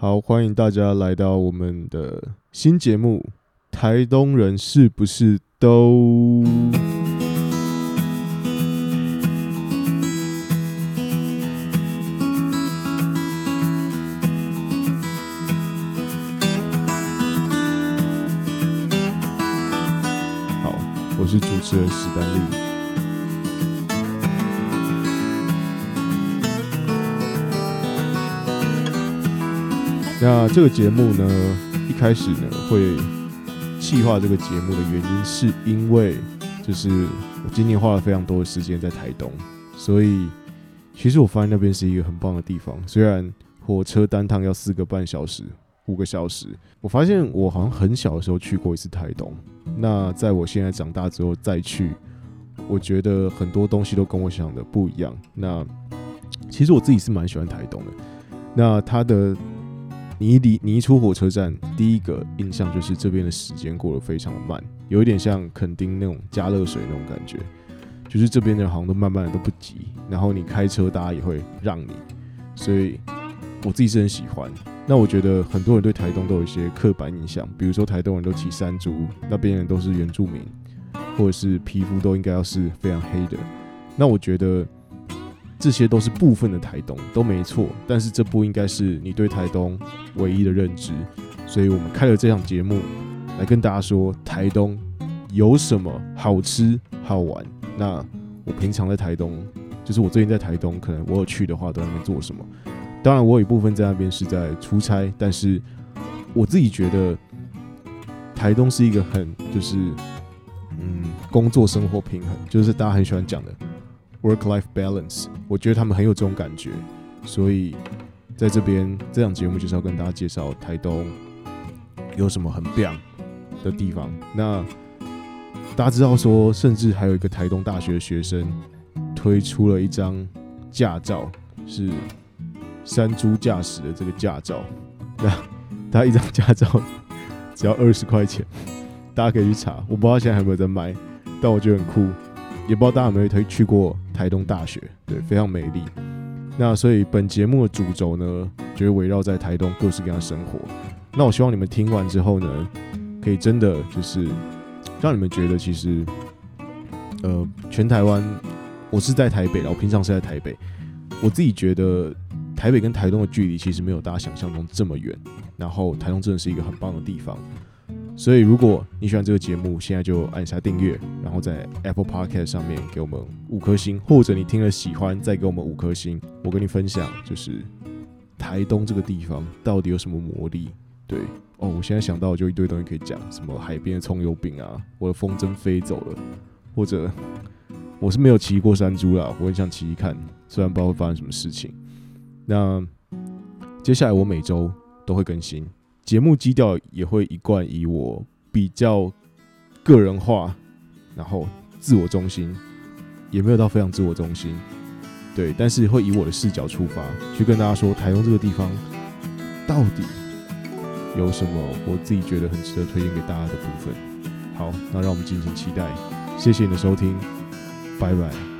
好，欢迎大家来到我们的新节目《台东人是不是都》。好，我是主持人史丹利。那这个节目呢，一开始呢会企划这个节目的原因，是因为就是我今年花了非常多的时间在台东，所以其实我发现那边是一个很棒的地方。虽然火车单趟要四个半小时、五个小时，我发现我好像很小的时候去过一次台东。那在我现在长大之后再去，我觉得很多东西都跟我想的不一样。那其实我自己是蛮喜欢台东的。那它的你一离你一出火车站，第一个印象就是这边的时间过得非常的慢，有一点像垦丁那种加热水那种感觉，就是这边的人好像都慢慢的都不急，然后你开车大家也会让你，所以我自己是很喜欢。那我觉得很多人对台东都有一些刻板印象，比如说台东人都骑山猪，那边人都是原住民，或者是皮肤都应该要是非常黑的。那我觉得。这些都是部分的台东，都没错，但是这不应该是你对台东唯一的认知，所以我们开了这档节目来跟大家说台东有什么好吃好玩。那我平常在台东，就是我最近在台东，可能我有去的话都在那边做什么。当然，我有一部分在那边是在出差，但是我自己觉得台东是一个很就是嗯工作生活平衡，就是大家很喜欢讲的。Work-life balance，我觉得他们很有这种感觉，所以在这边这档节目就是要跟大家介绍台东有什么很棒的地方。那大家知道说，甚至还有一个台东大学的学生推出了一张驾照，是山猪驾驶的这个驾照。那他一张驾照只要二十块钱，大家可以去查。我不知道现在还有没有在卖，但我觉得很酷。也不知道大家有没有推去过台东大学，对，非常美丽。那所以本节目的主轴呢，就是围绕在台东各式各样的生活。那我希望你们听完之后呢，可以真的就是让你们觉得，其实，呃，全台湾，我是在台北，我平常是在台北，我自己觉得台北跟台东的距离其实没有大家想象中这么远。然后台东真的是一个很棒的地方。所以，如果你喜欢这个节目，现在就按下订阅，然后在 Apple Podcast 上面给我们五颗星，或者你听了喜欢，再给我们五颗星。我跟你分享，就是台东这个地方到底有什么魔力？对哦，我现在想到就一堆东西可以讲，什么海边的葱油饼啊，我的风筝飞走了，或者我是没有骑过山猪啦，我很想骑一看，虽然不知道会发生什么事情。那接下来我每周都会更新。节目基调也会一贯以我比较个人化，然后自我中心，也没有到非常自我中心，对，但是会以我的视角出发，去跟大家说台东这个地方到底有什么我自己觉得很值得推荐给大家的部分。好，那让我们敬请期待，谢谢你的收听，拜拜。